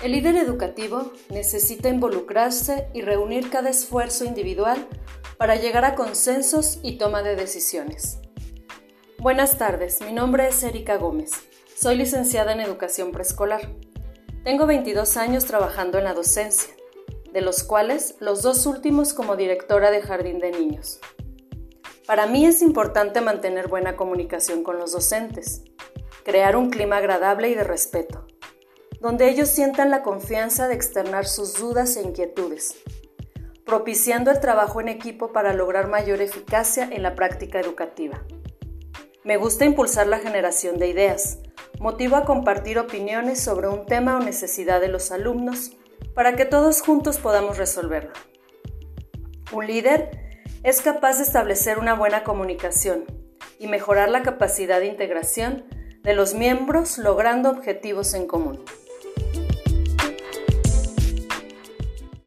El líder educativo necesita involucrarse y reunir cada esfuerzo individual para llegar a consensos y toma de decisiones. Buenas tardes, mi nombre es Erika Gómez. Soy licenciada en educación preescolar. Tengo 22 años trabajando en la docencia, de los cuales los dos últimos como directora de jardín de niños. Para mí es importante mantener buena comunicación con los docentes, crear un clima agradable y de respeto donde ellos sientan la confianza de externar sus dudas e inquietudes, propiciando el trabajo en equipo para lograr mayor eficacia en la práctica educativa. Me gusta impulsar la generación de ideas, motivo a compartir opiniones sobre un tema o necesidad de los alumnos para que todos juntos podamos resolverlo. Un líder es capaz de establecer una buena comunicación y mejorar la capacidad de integración de los miembros logrando objetivos en común.